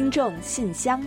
听众信箱，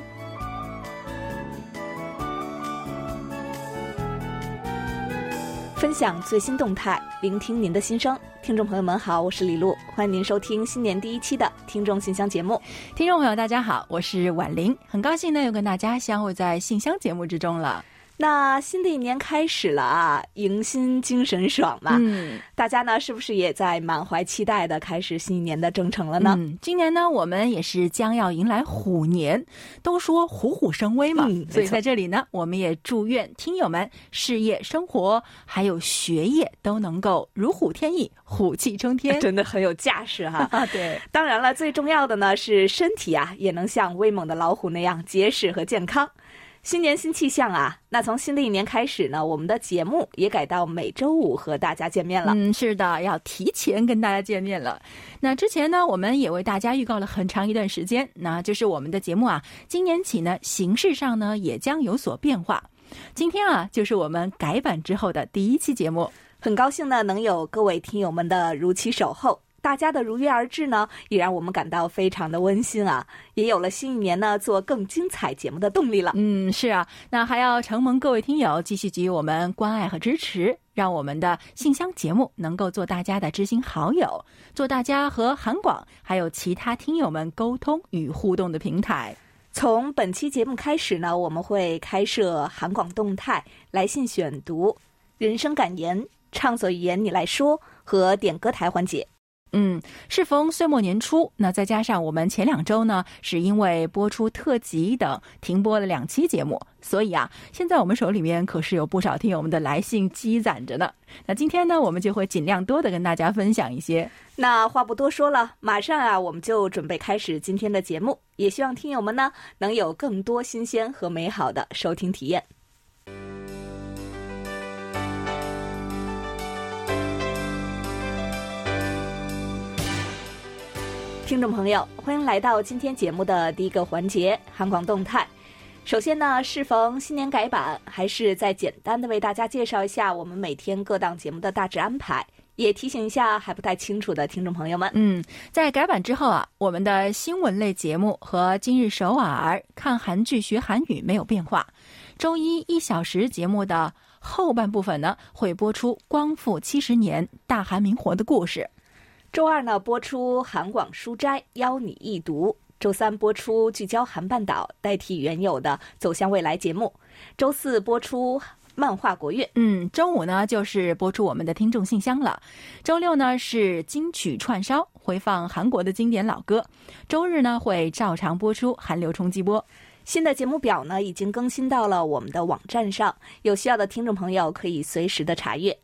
分享最新动态，聆听您的心声。听众朋友们好，我是李璐，欢迎您收听新年第一期的听众信箱节目。听众朋友大家好，我是婉玲，很高兴呢又跟大家相会在信箱节目之中了。那新的一年开始了啊，迎新精神爽嘛。嗯，大家呢是不是也在满怀期待的开始新一年的征程了呢？嗯，今年呢我们也是将要迎来虎年，都说虎虎生威嘛，嗯所以在这里呢，我们也祝愿听友们事业、生活还有学业都能够如虎添翼，虎气冲天。真的很有架势哈。啊，对，当然了，最重要的呢是身体啊，也能像威猛的老虎那样结实和健康。新年新气象啊！那从新的一年开始呢，我们的节目也改到每周五和大家见面了。嗯，是的，要提前跟大家见面了。那之前呢，我们也为大家预告了很长一段时间，那就是我们的节目啊，今年起呢，形式上呢也将有所变化。今天啊，就是我们改版之后的第一期节目。很高兴呢，能有各位听友们的如期守候，大家的如约而至呢，也让我们感到非常的温馨啊！也有了新一年呢做更精彩节目的动力了。嗯，是啊，那还要承蒙各位听友继续给予我们关爱和支持，让我们的信箱节目能够做大家的知心好友，做大家和韩广还有其他听友们沟通与互动的平台。从本期节目开始呢，我们会开设韩广动态、来信选读、人生感言、畅所欲言你来说和点歌台环节。嗯，适逢岁末年初，那再加上我们前两周呢，是因为播出特辑等停播了两期节目，所以啊，现在我们手里面可是有不少听友们的来信积攒着呢。那今天呢，我们就会尽量多的跟大家分享一些。那话不多说了，马上啊，我们就准备开始今天的节目。也希望听友们呢，能有更多新鲜和美好的收听体验。听众朋友，欢迎来到今天节目的第一个环节——韩广动态。首先呢，适逢新年改版，还是再简单的为大家介绍一下我们每天各档节目的大致安排，也提醒一下还不太清楚的听众朋友们。嗯，在改版之后啊，我们的新闻类节目和今日首尔看韩剧学韩语没有变化。周一一小时节目的后半部分呢，会播出光复七十年大韩民国的故事。周二呢播出韩广书斋邀你一读，周三播出聚焦韩半岛，代替原有的走向未来节目，周四播出漫画国乐。嗯，周五呢就是播出我们的听众信箱了，周六呢是金曲串烧，回放韩国的经典老歌，周日呢会照常播出韩流冲击波。新的节目表呢已经更新到了我们的网站上，有需要的听众朋友可以随时的查阅。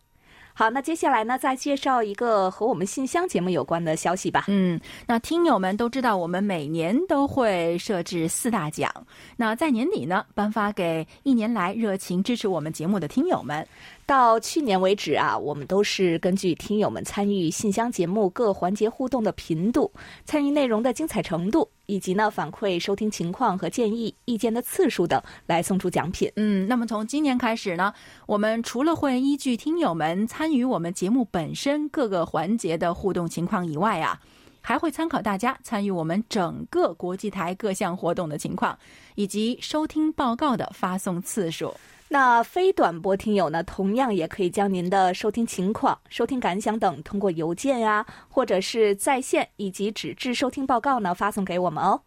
好，那接下来呢，再介绍一个和我们信箱节目有关的消息吧。嗯，那听友们都知道，我们每年都会设置四大奖，那在年底呢，颁发给一年来热情支持我们节目的听友们。到去年为止啊，我们都是根据听友们参与信箱节目各环节互动的频度、参与内容的精彩程度，以及呢反馈收听情况和建议意见的次数等来送出奖品。嗯，那么从今年开始呢，我们除了会依据听友们参与我们节目本身各个环节的互动情况以外啊，还会参考大家参与我们整个国际台各项活动的情况，以及收听报告的发送次数。那非短波听友呢，同样也可以将您的收听情况、收听感想等通过邮件呀、或者是在线以及纸质收听报告呢发送给我们哦。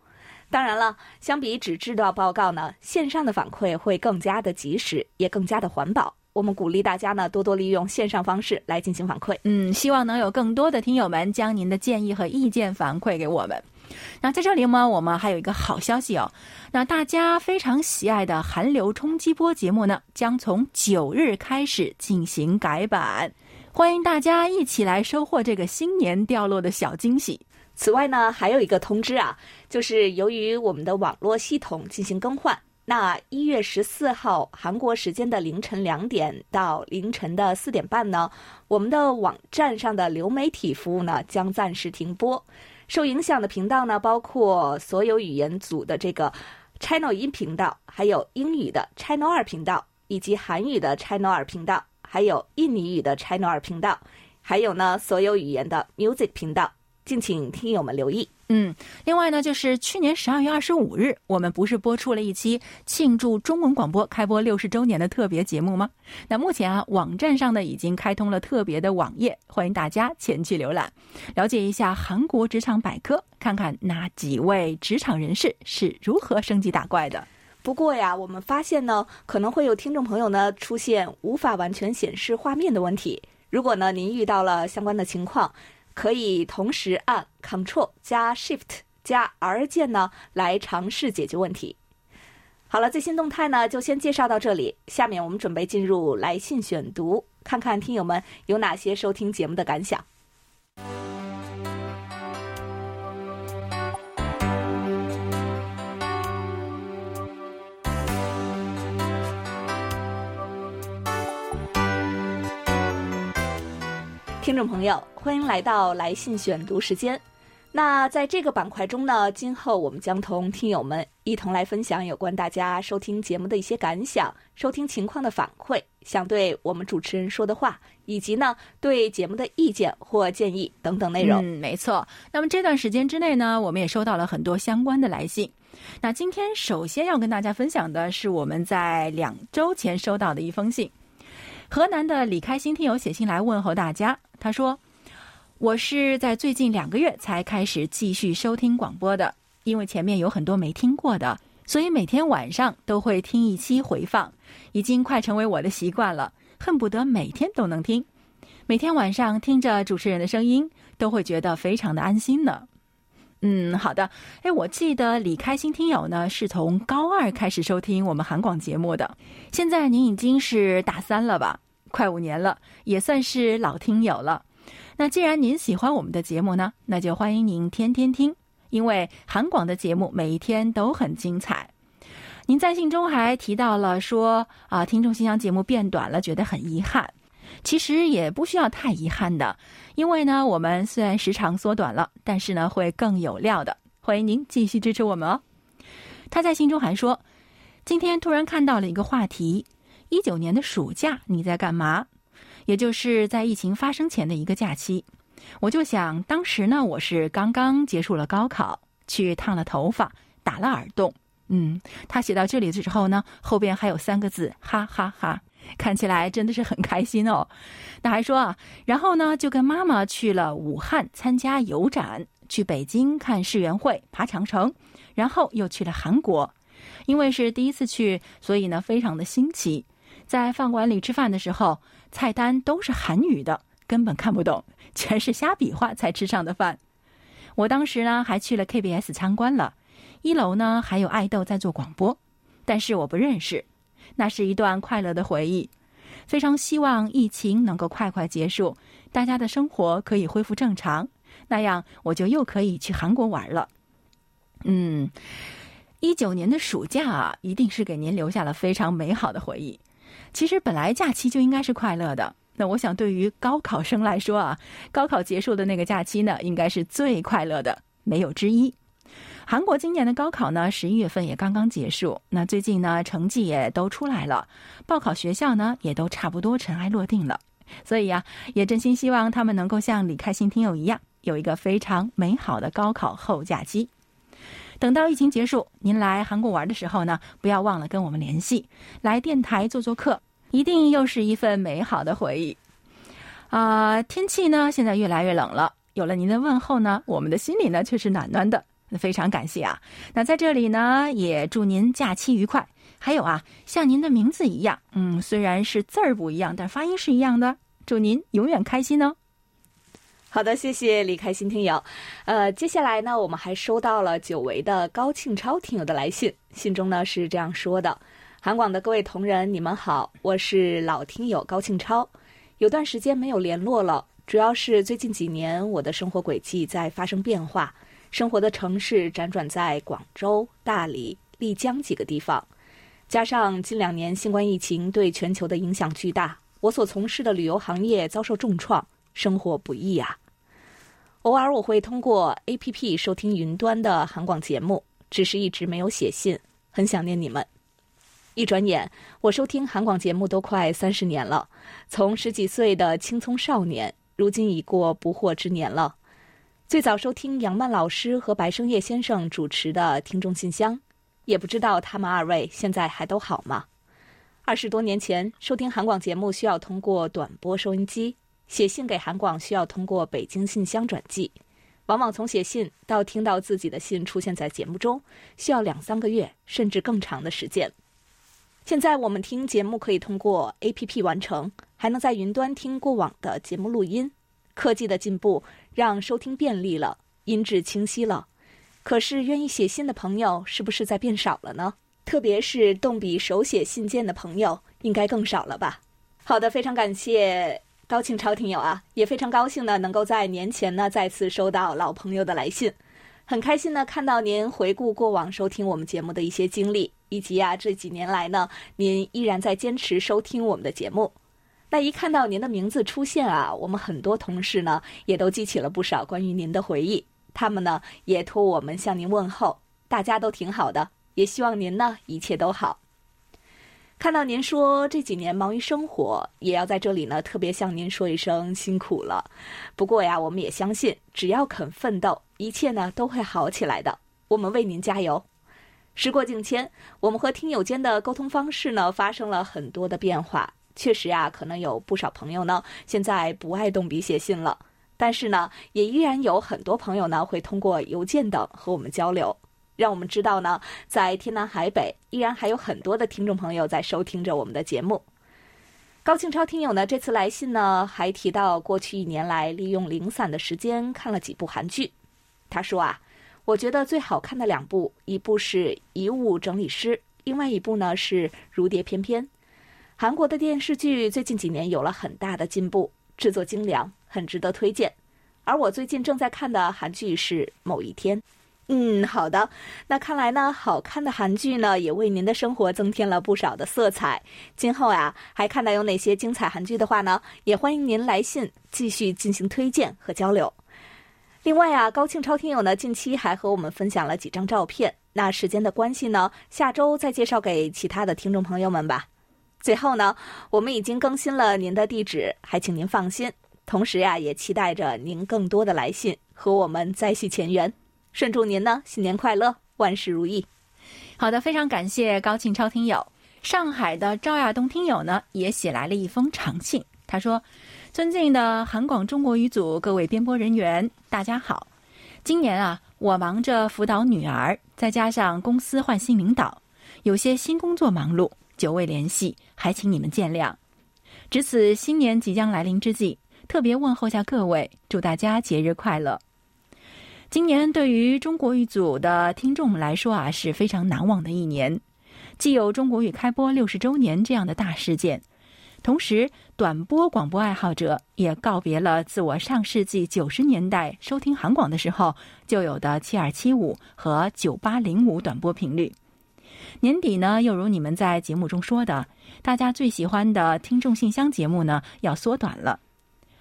当然了，相比纸质的报告呢，线上的反馈会更加的及时，也更加的环保。我们鼓励大家呢多多利用线上方式来进行反馈。嗯，希望能有更多的听友们将您的建议和意见反馈给我们。那在这里呢，我们还有一个好消息哦。那大家非常喜爱的韩流冲击波节目呢，将从九日开始进行改版，欢迎大家一起来收获这个新年掉落的小惊喜。此外呢，还有一个通知啊，就是由于我们的网络系统进行更换，那一月十四号韩国时间的凌晨两点到凌晨的四点半呢，我们的网站上的流媒体服务呢将暂时停播。受影响的频道呢，包括所有语言组的这个 Channel 一频道，还有英语的 Channel 二频道，以及韩语的 Channel 二频道，还有印尼语的 Channel 二频道，还有呢所有语言的 Music 频道。敬请听友们留意。嗯，另外呢，就是去年十二月二十五日，我们不是播出了一期庆祝中文广播开播六十周年的特别节目吗？那目前啊，网站上呢已经开通了特别的网页，欢迎大家前去浏览，了解一下韩国职场百科，看看哪几位职场人士是如何升级打怪的。不过呀，我们发现呢，可能会有听众朋友呢出现无法完全显示画面的问题。如果呢您遇到了相关的情况，可以同时按 Ctrl 加 Shift 加 R 键呢，来尝试解决问题。好了，最新动态呢就先介绍到这里。下面我们准备进入来信选读，看看听友们有哪些收听节目的感想。听众朋友，欢迎来到来信选读时间。那在这个板块中呢，今后我们将同听友们一同来分享有关大家收听节目的一些感想、收听情况的反馈、想对我们主持人说的话，以及呢对节目的意见或建议等等内容。嗯，没错。那么这段时间之内呢，我们也收到了很多相关的来信。那今天首先要跟大家分享的是我们在两周前收到的一封信。河南的李开心听友写信来问候大家，他说：“我是在最近两个月才开始继续收听广播的，因为前面有很多没听过的，所以每天晚上都会听一期回放，已经快成为我的习惯了，恨不得每天都能听。每天晚上听着主持人的声音，都会觉得非常的安心呢。”嗯，好的。哎，我记得李开心听友呢是从高二开始收听我们韩广节目的，现在您已经是大三了吧？快五年了，也算是老听友了。那既然您喜欢我们的节目呢，那就欢迎您天天听，因为韩广的节目每一天都很精彩。您在信中还提到了说啊，听众信箱节目变短了，觉得很遗憾。其实也不需要太遗憾的，因为呢，我们虽然时长缩短了，但是呢，会更有料的。欢迎您继续支持我们哦。他在信中还说，今天突然看到了一个话题：一九年的暑假你在干嘛？也就是在疫情发生前的一个假期。我就想，当时呢，我是刚刚结束了高考，去烫了头发，打了耳洞。嗯，他写到这里的时候呢，后边还有三个字：哈哈哈。看起来真的是很开心哦。那还说啊，然后呢，就跟妈妈去了武汉参加油展，去北京看世园会、爬长城，然后又去了韩国。因为是第一次去，所以呢非常的新奇。在饭馆里吃饭的时候，菜单都是韩语的，根本看不懂，全是瞎比划才吃上的饭。我当时呢还去了 KBS 参观了，一楼呢还有爱豆在做广播，但是我不认识。那是一段快乐的回忆，非常希望疫情能够快快结束，大家的生活可以恢复正常，那样我就又可以去韩国玩了。嗯，一九年的暑假啊，一定是给您留下了非常美好的回忆。其实本来假期就应该是快乐的，那我想对于高考生来说啊，高考结束的那个假期呢，应该是最快乐的，没有之一。韩国今年的高考呢，十一月份也刚刚结束。那最近呢，成绩也都出来了，报考学校呢，也都差不多尘埃落定了。所以呀，也真心希望他们能够像李开心听友一样，有一个非常美好的高考后假期。等到疫情结束，您来韩国玩的时候呢，不要忘了跟我们联系，来电台做做客，一定又是一份美好的回忆。啊，天气呢，现在越来越冷了，有了您的问候呢，我们的心里呢，却是暖暖的。非常感谢啊！那在这里呢，也祝您假期愉快。还有啊，像您的名字一样，嗯，虽然是字儿不一样，但发音是一样的。祝您永远开心哦！好的，谢谢李开心听友。呃，接下来呢，我们还收到了久违的高庆超听友的来信，信中呢是这样说的：“韩广的各位同仁，你们好，我是老听友高庆超，有段时间没有联络了，主要是最近几年我的生活轨迹在发生变化。”生活的城市辗转在广州、大理、丽江几个地方，加上近两年新冠疫情对全球的影响巨大，我所从事的旅游行业遭受重创，生活不易啊。偶尔我会通过 APP 收听云端的韩广节目，只是一直没有写信，很想念你们。一转眼，我收听韩广节目都快三十年了，从十几岁的青葱少年，如今已过不惑之年了。最早收听杨曼老师和白生叶先生主持的听众信箱，也不知道他们二位现在还都好吗？二十多年前，收听韩广节目需要通过短波收音机，写信给韩广需要通过北京信箱转寄，往往从写信到听到自己的信出现在节目中，需要两三个月甚至更长的时间。现在我们听节目可以通过 A.P.P 完成，还能在云端听过往的节目录音。科技的进步让收听便利了，音质清晰了。可是，愿意写信的朋友是不是在变少了呢？特别是动笔手写信件的朋友，应该更少了吧？好的，非常感谢高庆超听友啊，也非常高兴呢，能够在年前呢再次收到老朋友的来信，很开心呢看到您回顾过往收听我们节目的一些经历，以及啊这几年来呢，您依然在坚持收听我们的节目。那一看到您的名字出现啊，我们很多同事呢也都记起了不少关于您的回忆。他们呢也托我们向您问候，大家都挺好的，也希望您呢一切都好。看到您说这几年忙于生活，也要在这里呢特别向您说一声辛苦了。不过呀，我们也相信，只要肯奋斗，一切呢都会好起来的。我们为您加油。时过境迁，我们和听友间的沟通方式呢发生了很多的变化。确实啊，可能有不少朋友呢，现在不爱动笔写信了。但是呢，也依然有很多朋友呢，会通过邮件等和我们交流，让我们知道呢，在天南海北，依然还有很多的听众朋友在收听着我们的节目。高庆超听友呢，这次来信呢，还提到过去一年来利用零散的时间看了几部韩剧。他说啊，我觉得最好看的两部，一部是《遗物整理师》，另外一部呢是《如蝶翩翩》。韩国的电视剧最近几年有了很大的进步，制作精良，很值得推荐。而我最近正在看的韩剧是《某一天》。嗯，好的。那看来呢，好看的韩剧呢，也为您的生活增添了不少的色彩。今后呀，还看到有哪些精彩韩剧的话呢，也欢迎您来信继续进行推荐和交流。另外啊，高庆超听友呢，近期还和我们分享了几张照片。那时间的关系呢，下周再介绍给其他的听众朋友们吧。最后呢，我们已经更新了您的地址，还请您放心。同时呀，也期待着您更多的来信和我们再续前缘。顺祝您呢新年快乐，万事如意。好的，非常感谢高庆超听友。上海的赵亚东听友呢也写来了一封长信，他说：“尊敬的韩广中国语组各位编播人员，大家好。今年啊，我忙着辅导女儿，再加上公司换新领导，有些新工作忙碌。”久未联系，还请你们见谅。值此新年即将来临之际，特别问候下各位，祝大家节日快乐。今年对于中国语组的听众来说啊，是非常难忘的一年。既有中国语开播六十周年这样的大事件，同时短波广播爱好者也告别了自我上世纪九十年代收听韩广的时候就有的七二七五和九八零五短波频率。年底呢，又如你们在节目中说的，大家最喜欢的听众信箱节目呢，要缩短了。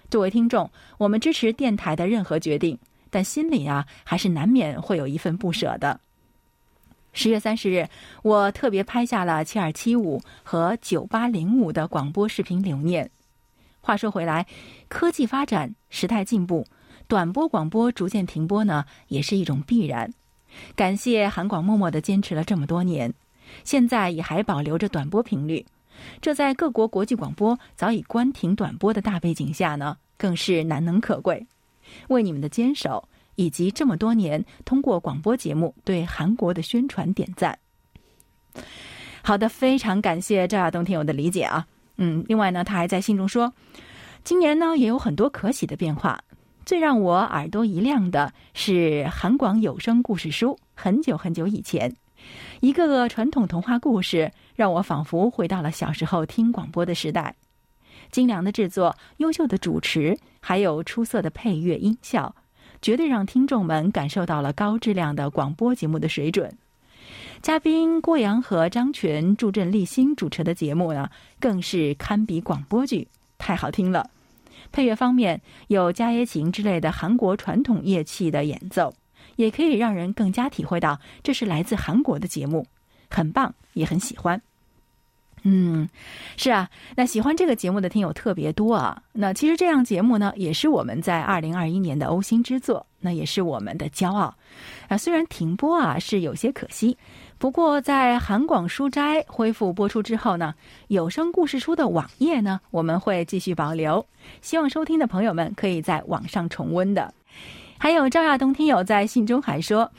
作为听众，我们支持电台的任何决定，但心里啊，还是难免会有一份不舍的。十月三十日，我特别拍下了七二七五和九八零五的广播视频留念。话说回来，科技发展，时代进步，短波广播逐渐停播呢，也是一种必然。感谢韩广默默的坚持了这么多年，现在也还保留着短波频率，这在各国国际广播早已关停短波的大背景下呢，更是难能可贵。为你们的坚守以及这么多年通过广播节目对韩国的宣传点赞。好的，非常感谢赵亚东听友的理解啊。嗯，另外呢，他还在信中说，今年呢也有很多可喜的变化。最让我耳朵一亮的是韩广有声故事书。很久很久以前，一个个传统童话故事让我仿佛回到了小时候听广播的时代。精良的制作、优秀的主持，还有出色的配乐音效，绝对让听众们感受到了高质量的广播节目的水准。嘉宾郭阳和张全助阵立新主持的节目呢，更是堪比广播剧，太好听了。配乐方面有伽耶琴之类的韩国传统乐器的演奏，也可以让人更加体会到这是来自韩国的节目，很棒，也很喜欢。嗯，是啊，那喜欢这个节目的听友特别多啊。那其实这样节目呢，也是我们在二零二一年的欧星之作，那也是我们的骄傲啊。虽然停播啊是有些可惜，不过在韩广书斋恢复播出之后呢，有声故事书的网页呢，我们会继续保留，希望收听的朋友们可以在网上重温的。还有赵亚东听友在信中还说。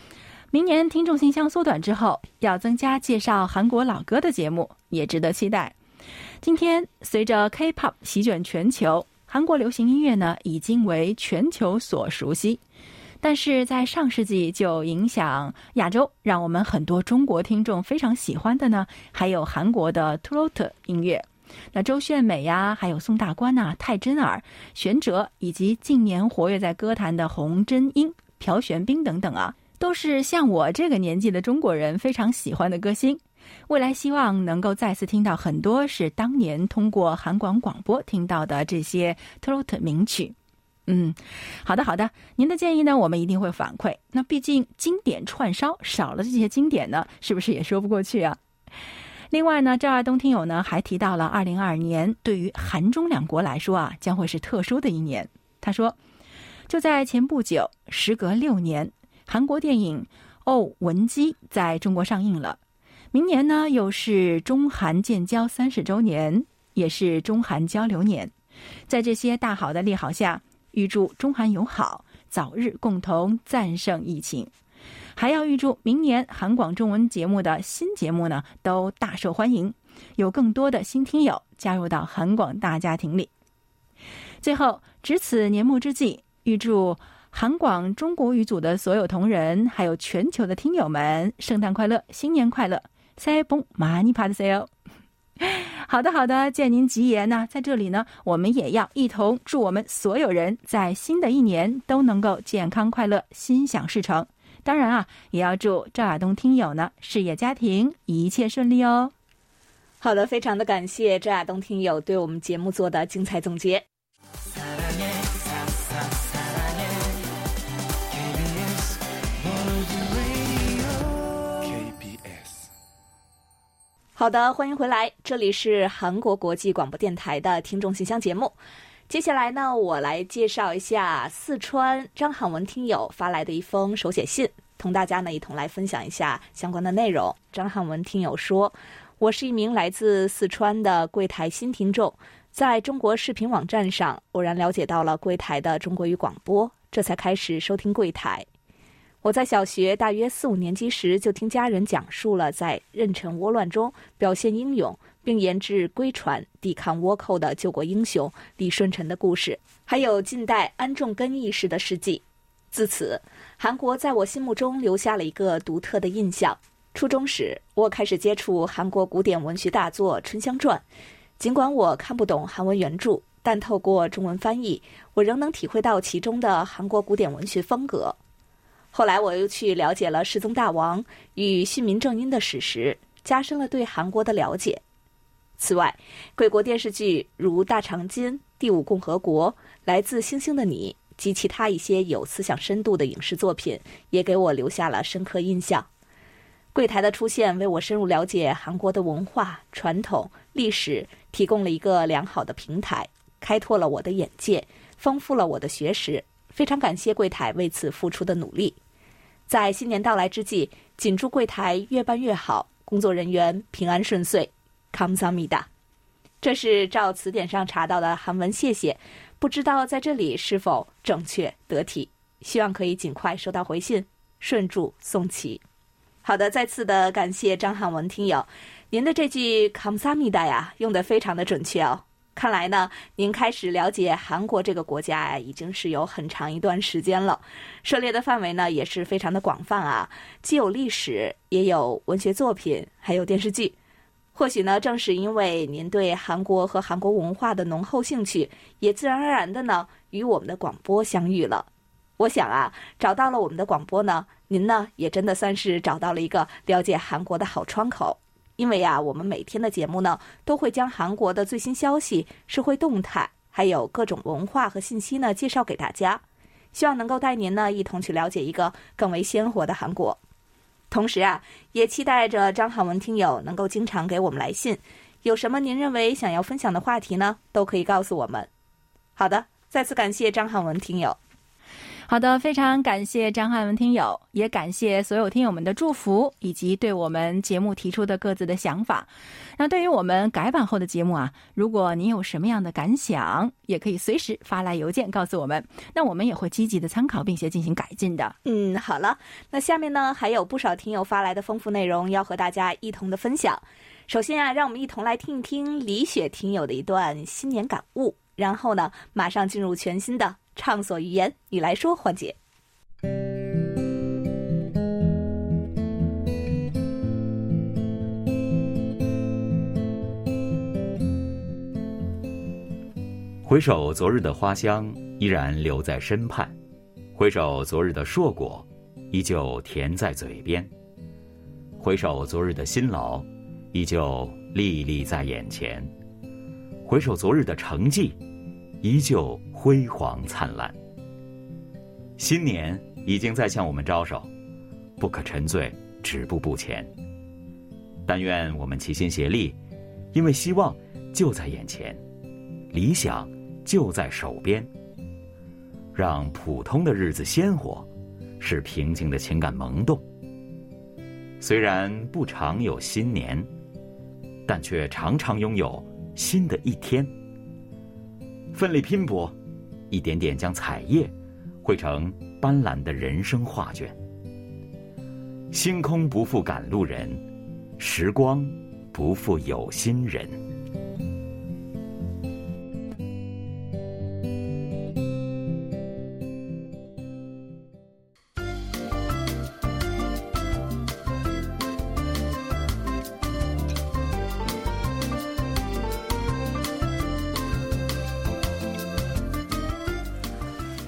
明年听众信箱缩短之后，要增加介绍韩国老歌的节目，也值得期待。今天，随着 K-pop 席卷全球，韩国流行音乐呢已经为全球所熟悉。但是在上世纪就影响亚洲，让我们很多中国听众非常喜欢的呢，还有韩国的 Trot 音乐。那周炫美呀，还有宋大官呐、泰真儿、玄哲，以及近年活跃在歌坛的洪真英、朴玄彬等等啊。都是像我这个年纪的中国人非常喜欢的歌星，未来希望能够再次听到很多是当年通过韩广广播听到的这些 trot 名曲。嗯，好的好的，您的建议呢，我们一定会反馈。那毕竟经典串烧少了这些经典呢，是不是也说不过去啊？另外呢，赵二东听友呢还提到了二零二二年对于韩中两国来说啊，将会是特殊的一年。他说，就在前不久，时隔六年。韩国电影《哦文姬》在中国上映了。明年呢，又是中韩建交三十周年，也是中韩交流年。在这些大好的利好下，预祝中韩友好早日共同战胜疫情。还要预祝明年韩广中文节目的新节目呢，都大受欢迎，有更多的新听友加入到韩广大家庭里。最后，值此年末之际，预祝。韩广中国语组的所有同仁，还有全球的听友们，圣诞快乐，新年快乐，塞崩马尼帕的塞哦！好的，好的，见您吉言呢，在这里呢，我们也要一同祝我们所有人在新的一年都能够健康快乐，心想事成。当然啊，也要祝赵亚东听友呢，事业家庭一切顺利哦。好的，非常的感谢赵亚东听友对我们节目做的精彩总结。好的，欢迎回来，这里是韩国国际广播电台的听众信箱节目。接下来呢，我来介绍一下四川张汉文听友发来的一封手写信，同大家呢一同来分享一下相关的内容。张汉文听友说：“我是一名来自四川的柜台新听众，在中国视频网站上偶然了解到了柜台的中国语广播，这才开始收听柜台。”我在小学大约四五年级时，就听家人讲述了在壬辰倭乱中表现英勇，并研制龟船抵抗倭寇的救国英雄李舜臣的故事，还有近代安重根义士的事迹。自此，韩国在我心目中留下了一个独特的印象。初中时，我开始接触韩国古典文学大作《春香传》，尽管我看不懂韩文原著，但透过中文翻译，我仍能体会到其中的韩国古典文学风格。后来我又去了解了世宗大王与训民正音的史实，加深了对韩国的了解。此外，贵国电视剧如《大长今》《第五共和国》《来自星星的你》及其他一些有思想深度的影视作品，也给我留下了深刻印象。柜台的出现，为我深入了解韩国的文化传统历史提供了一个良好的平台，开拓了我的眼界，丰富了我的学识。非常感谢柜台为此付出的努力。在新年到来之际，谨祝柜台越办越好，工作人员平安顺遂。康桑米达，这是照词典上查到的韩文，谢谢。不知道在这里是否正确得体？希望可以尽快收到回信，顺祝送齐。好的，再次的感谢张汉文听友，您的这句康萨米达呀，用的非常的准确哦。看来呢，您开始了解韩国这个国家呀，已经是有很长一段时间了，涉猎的范围呢也是非常的广泛啊，既有历史，也有文学作品，还有电视剧。或许呢，正是因为您对韩国和韩国文化的浓厚兴趣，也自然而然的呢与我们的广播相遇了。我想啊，找到了我们的广播呢，您呢也真的算是找到了一个了解韩国的好窗口。因为呀，我们每天的节目呢，都会将韩国的最新消息、社会动态，还有各种文化和信息呢，介绍给大家，希望能够带您呢一同去了解一个更为鲜活的韩国。同时啊，也期待着张汉文听友能够经常给我们来信，有什么您认为想要分享的话题呢？都可以告诉我们。好的，再次感谢张汉文听友。好的，非常感谢张汉文听友，也感谢所有听友们的祝福以及对我们节目提出的各自的想法。那对于我们改版后的节目啊，如果您有什么样的感想，也可以随时发来邮件告诉我们，那我们也会积极的参考并且进行改进的。嗯，好了，那下面呢还有不少听友发来的丰富内容要和大家一同的分享。首先啊，让我们一同来听一听李雪听友的一段新年感悟，然后呢，马上进入全新的。畅所欲言，你来说环节。回首昨日的花香，依然留在身畔；回首昨日的硕果，依旧甜在嘴边；回首昨日的辛劳，依旧历历在眼前；回首昨日的成绩，依旧。辉煌灿烂，新年已经在向我们招手，不可沉醉，止步不前。但愿我们齐心协力，因为希望就在眼前，理想就在手边。让普通的日子鲜活，使平静的情感萌动。虽然不常有新年，但却常常拥有新的一天。奋力拼搏。一点点将彩叶绘成斑斓的人生画卷。星空不负赶路人，时光不负有心人。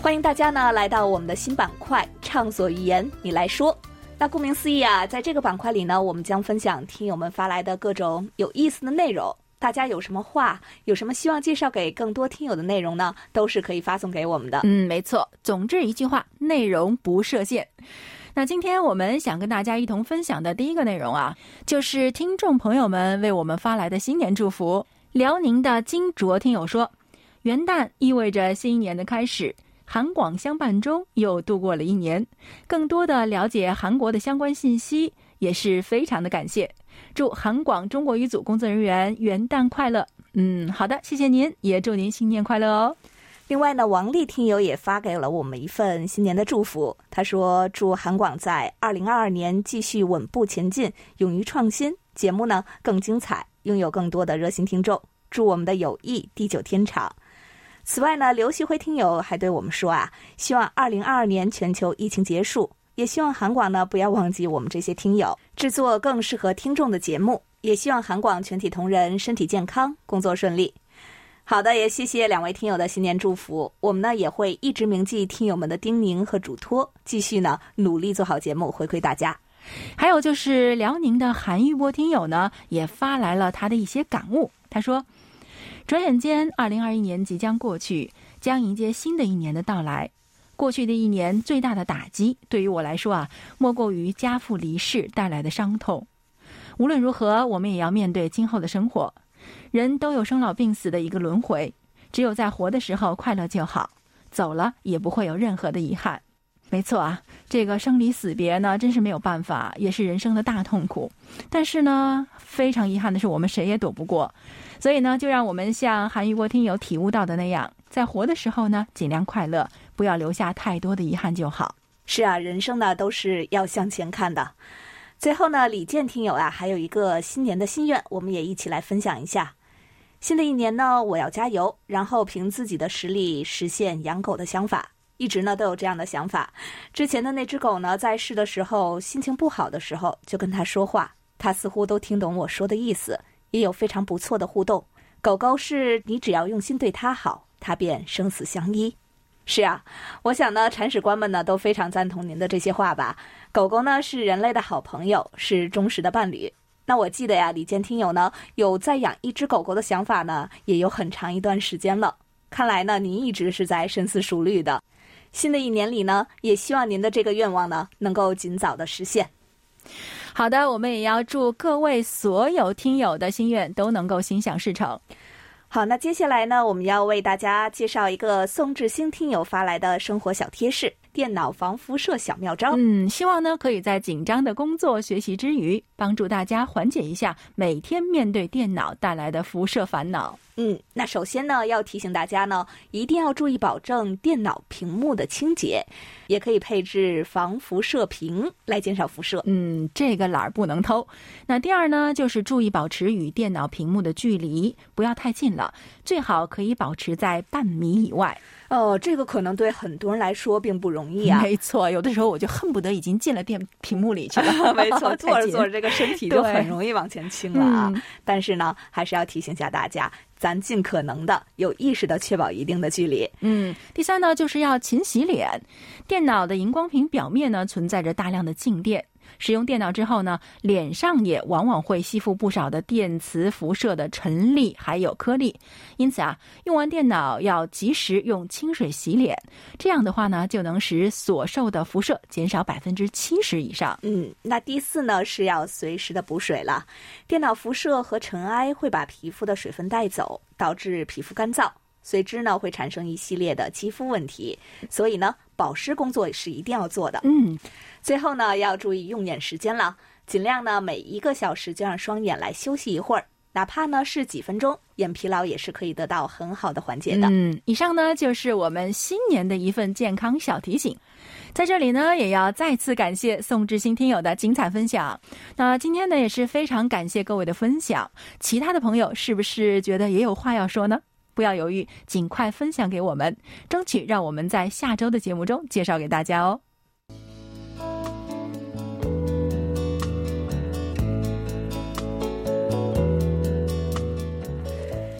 欢迎大家呢来到我们的新板块“畅所欲言”，你来说。那顾名思义啊，在这个板块里呢，我们将分享听友们发来的各种有意思的内容。大家有什么话，有什么希望介绍给更多听友的内容呢，都是可以发送给我们的。嗯，没错。总之一句话，内容不设限。那今天我们想跟大家一同分享的第一个内容啊，就是听众朋友们为我们发来的新年祝福。辽宁的金卓听友说，元旦意味着新一年的开始。韩广相伴中又度过了一年，更多的了解韩国的相关信息也是非常的感谢。祝韩广中国语组工作人员元旦快乐！嗯，好的，谢谢您，也祝您新年快乐哦。另外呢，王丽听友也发给了我们一份新年的祝福，他说：“祝韩广在二零二二年继续稳步前进，勇于创新，节目呢更精彩，拥有更多的热心听众。祝我们的友谊地久天长。”此外呢，刘旭辉听友还对我们说啊，希望二零二二年全球疫情结束，也希望韩广呢不要忘记我们这些听友，制作更适合听众的节目，也希望韩广全体同仁身体健康，工作顺利。好的，也谢谢两位听友的新年祝福，我们呢也会一直铭记听友们的叮咛和嘱托，继续呢努力做好节目，回馈大家。还有就是辽宁的韩玉波听友呢，也发来了他的一些感悟，他说。转眼间，二零二一年即将过去，将迎接新的一年的到来。过去的一年最大的打击，对于我来说啊，莫过于家父离世带来的伤痛。无论如何，我们也要面对今后的生活。人都有生老病死的一个轮回，只有在活的时候快乐就好，走了也不会有任何的遗憾。没错啊，这个生离死别呢，真是没有办法，也是人生的大痛苦。但是呢，非常遗憾的是，我们谁也躲不过。所以呢，就让我们像韩玉波听友体悟到的那样，在活的时候呢，尽量快乐，不要留下太多的遗憾就好。是啊，人生呢都是要向前看的。最后呢，李健听友啊，还有一个新年的心愿，我们也一起来分享一下。新的一年呢，我要加油，然后凭自己的实力实现养狗的想法。一直呢都有这样的想法。之前的那只狗呢，在世的时候心情不好的时候，就跟它说话，它似乎都听懂我说的意思。也有非常不错的互动。狗狗是你只要用心对它好，它便生死相依。是啊，我想呢，铲屎官们呢都非常赞同您的这些话吧。狗狗呢是人类的好朋友，是忠实的伴侣。那我记得呀，李健听友呢有再养一只狗狗的想法呢，也有很长一段时间了。看来呢，您一直是在深思熟虑的。新的一年里呢，也希望您的这个愿望呢能够尽早的实现。好的，我们也要祝各位所有听友的心愿都能够心想事成。好，那接下来呢，我们要为大家介绍一个宋志兴听友发来的生活小贴士。电脑防辐射小妙招，嗯，希望呢可以在紧张的工作学习之余，帮助大家缓解一下每天面对电脑带来的辐射烦恼。嗯，那首先呢，要提醒大家呢，一定要注意保证电脑屏幕的清洁，也可以配置防辐射屏来减少辐射。嗯，这个懒儿不能偷。那第二呢，就是注意保持与电脑屏幕的距离，不要太近了，最好可以保持在半米以外。哦，这个可能对很多人来说并不容易啊。没错，有的时候我就恨不得已经进了电屏幕里去了。没错，坐着坐着，这个身体就很容易往前倾了啊。但是呢，还是要提醒一下大家。咱尽可能的有意识的确保一定的距离。嗯，第三呢，就是要勤洗脸。电脑的荧光屏表面呢，存在着大量的静电。使用电脑之后呢，脸上也往往会吸附不少的电磁辐射的尘粒还有颗粒，因此啊，用完电脑要及时用清水洗脸，这样的话呢，就能使所受的辐射减少百分之七十以上。嗯，那第四呢是要随时的补水了，电脑辐射和尘埃会把皮肤的水分带走，导致皮肤干燥。随之呢会产生一系列的肌肤问题，所以呢保湿工作是一定要做的。嗯，最后呢要注意用眼时间了，尽量呢每一个小时就让双眼来休息一会儿，哪怕呢是几分钟，眼疲劳也是可以得到很好的缓解的。嗯，以上呢就是我们新年的一份健康小提醒，在这里呢也要再次感谢宋志新听友的精彩分享。那今天呢也是非常感谢各位的分享，其他的朋友是不是觉得也有话要说呢？不要犹豫，尽快分享给我们，争取让我们在下周的节目中介绍给大家哦。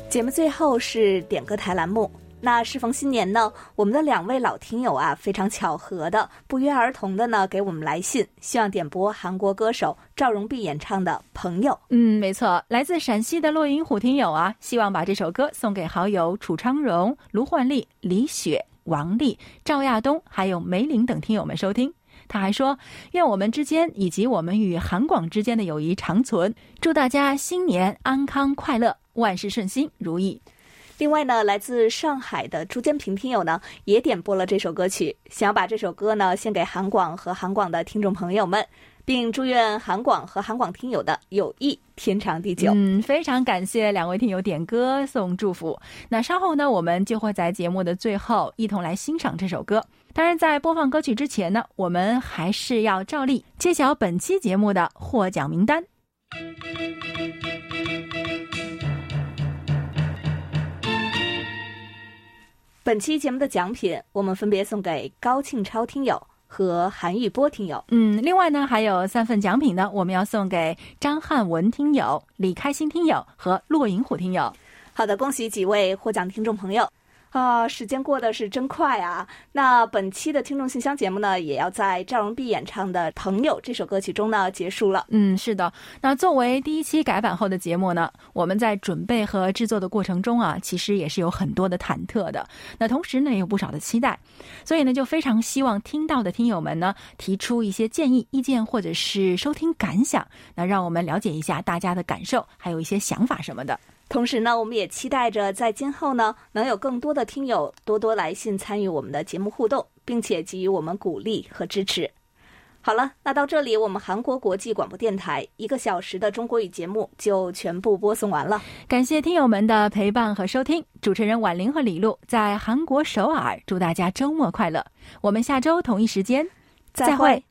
节目最后是点歌台栏目。那适逢新年呢，我们的两位老听友啊，非常巧合的不约而同的呢，给我们来信，希望点播韩国歌手赵荣弼演唱的《朋友》。嗯，没错，来自陕西的骆云虎听友啊，希望把这首歌送给好友楚昌荣、卢焕丽、李雪、王丽、赵亚东，还有梅玲等听友们收听。他还说，愿我们之间以及我们与韩广之间的友谊长存，祝大家新年安康快乐，万事顺心如意。另外呢，来自上海的朱坚平听友呢，也点播了这首歌曲，想要把这首歌呢献给韩广和韩广的听众朋友们，并祝愿韩广和韩广听友的友谊天长地久。嗯，非常感谢两位听友点歌送祝福。那稍后呢，我们就会在节目的最后一同来欣赏这首歌。当然，在播放歌曲之前呢，我们还是要照例揭晓本期节目的获奖名单。本期节目的奖品，我们分别送给高庆超听友和韩玉波听友。嗯，另外呢，还有三份奖品呢，我们要送给张汉文听友、李开心听友和骆银虎听友。好的，恭喜几位获奖听众朋友。啊，时间过得是真快啊！那本期的听众信箱节目呢，也要在赵荣碧演唱的《朋友》这首歌曲中呢结束了。嗯，是的。那作为第一期改版后的节目呢，我们在准备和制作的过程中啊，其实也是有很多的忐忑的。那同时呢，也有不少的期待，所以呢，就非常希望听到的听友们呢，提出一些建议、意见或者是收听感想，那让我们了解一下大家的感受，还有一些想法什么的。同时呢，我们也期待着在今后呢，能有更多的听友多多来信参与我们的节目互动，并且给予我们鼓励和支持。好了，那到这里，我们韩国国际广播电台一个小时的中国语节目就全部播送完了。感谢听友们的陪伴和收听，主持人婉玲和李璐在韩国首尔，祝大家周末快乐。我们下周同一时间再会。